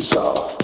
is uh,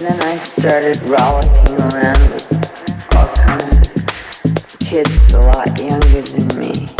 then I started rollicking around with all kinds of kids a lot younger than me.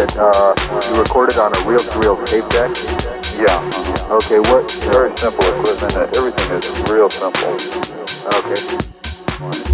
that uh, you recorded on a reel-to-reel tape deck? Yeah. Okay, what? Very simple equipment. Everything is real simple. Okay.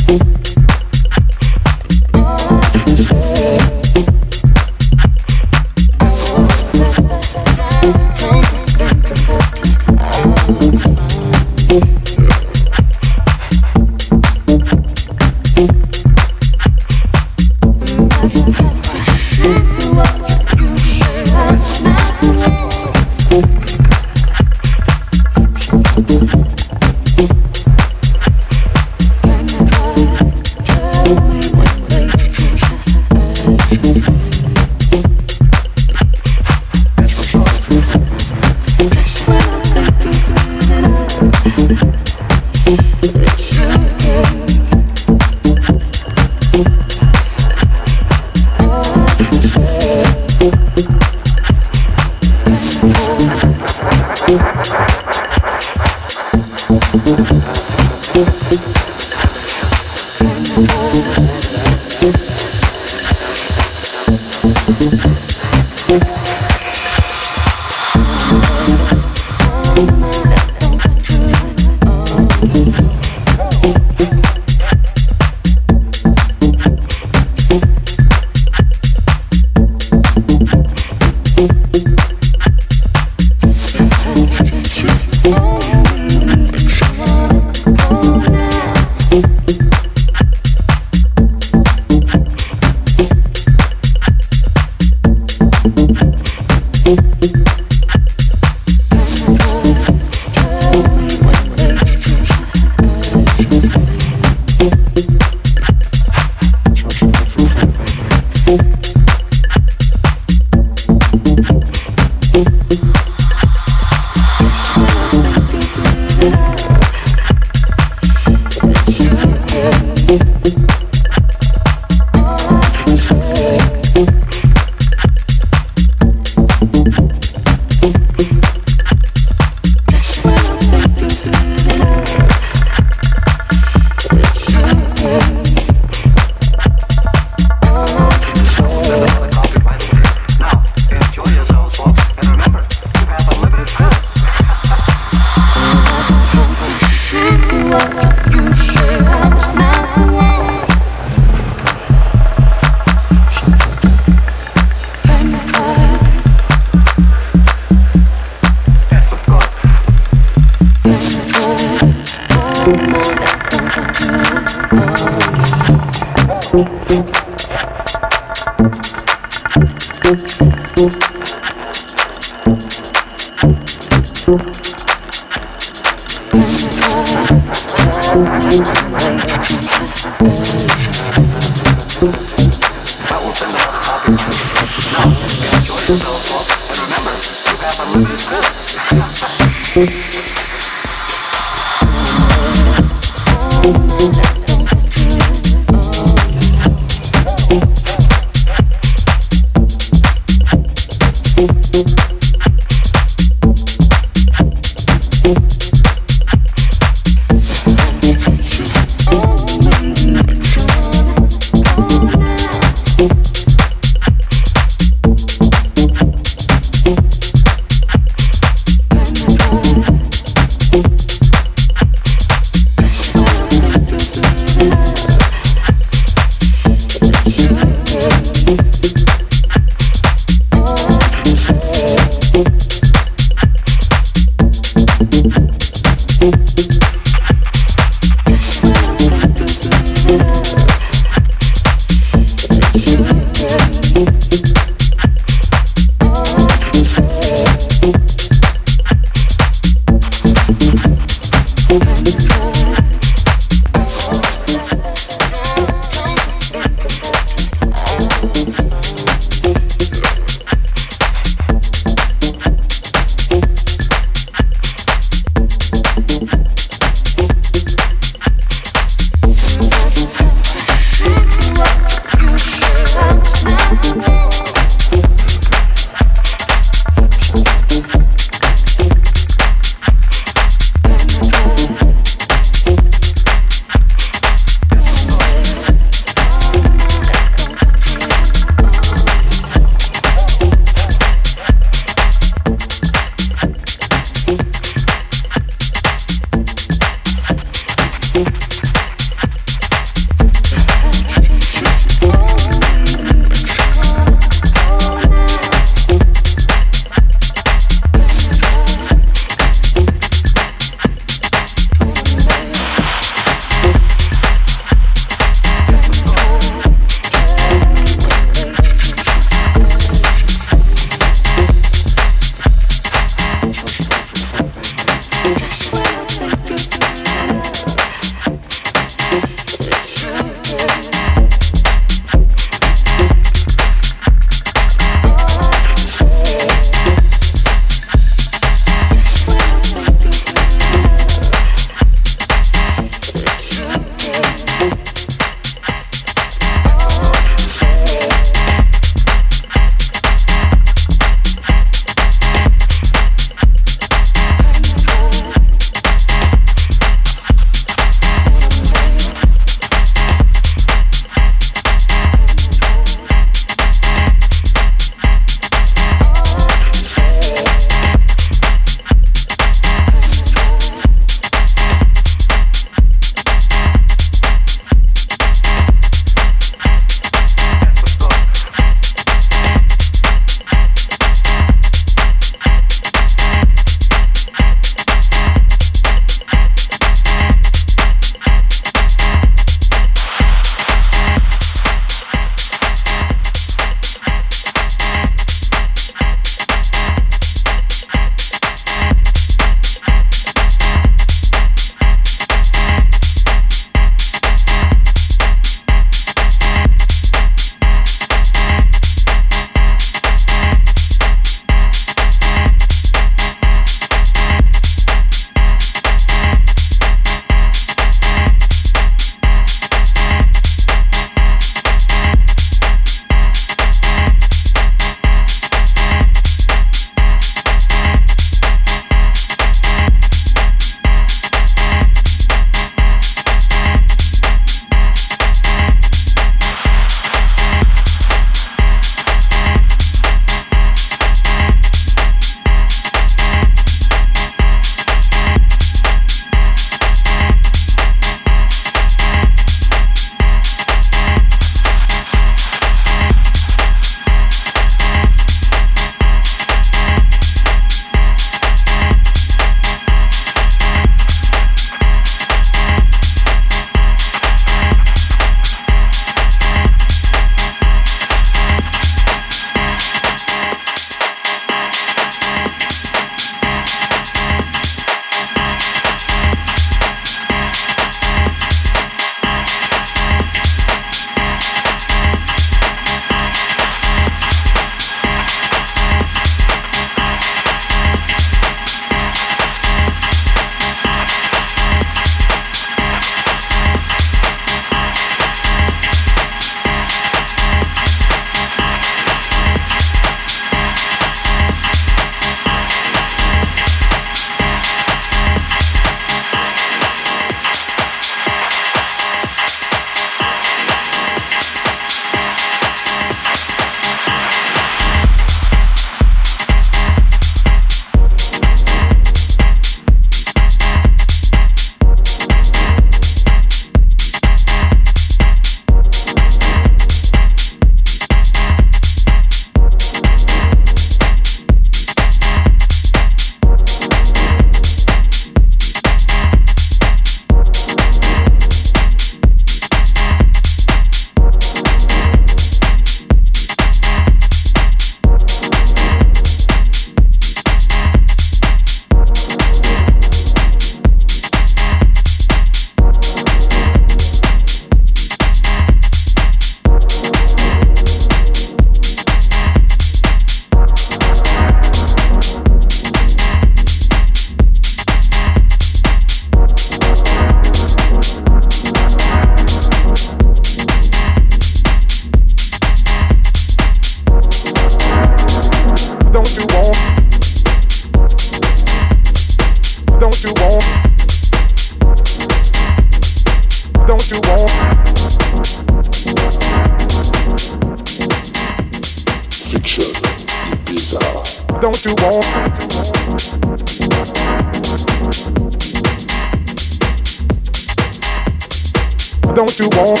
Don't you want?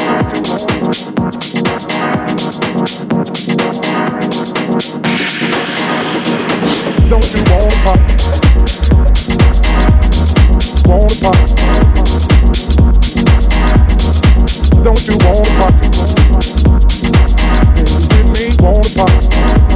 Don't you want pop? Want pop? Don't you want pop? With me, want pop?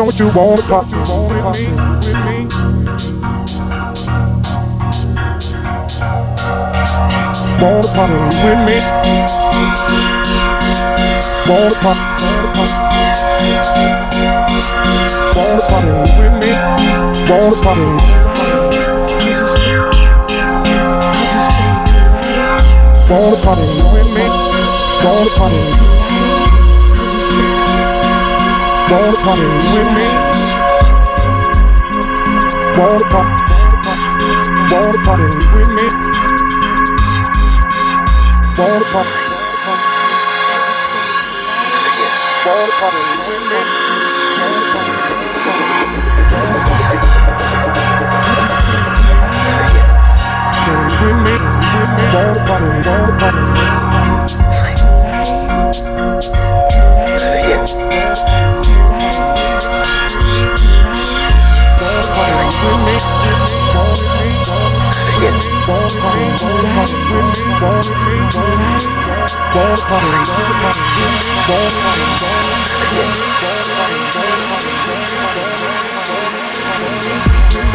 Don't you wanna party with me? With me? Wanna party with me? Wanna party? Wanna party with me? Wanna party? Wanna party with me? Wanna party? Wanna party with me? Wanna party? Wanna party with me? Wanna party? Wanna party with me? With me? Wanna party? Wanna party? Party with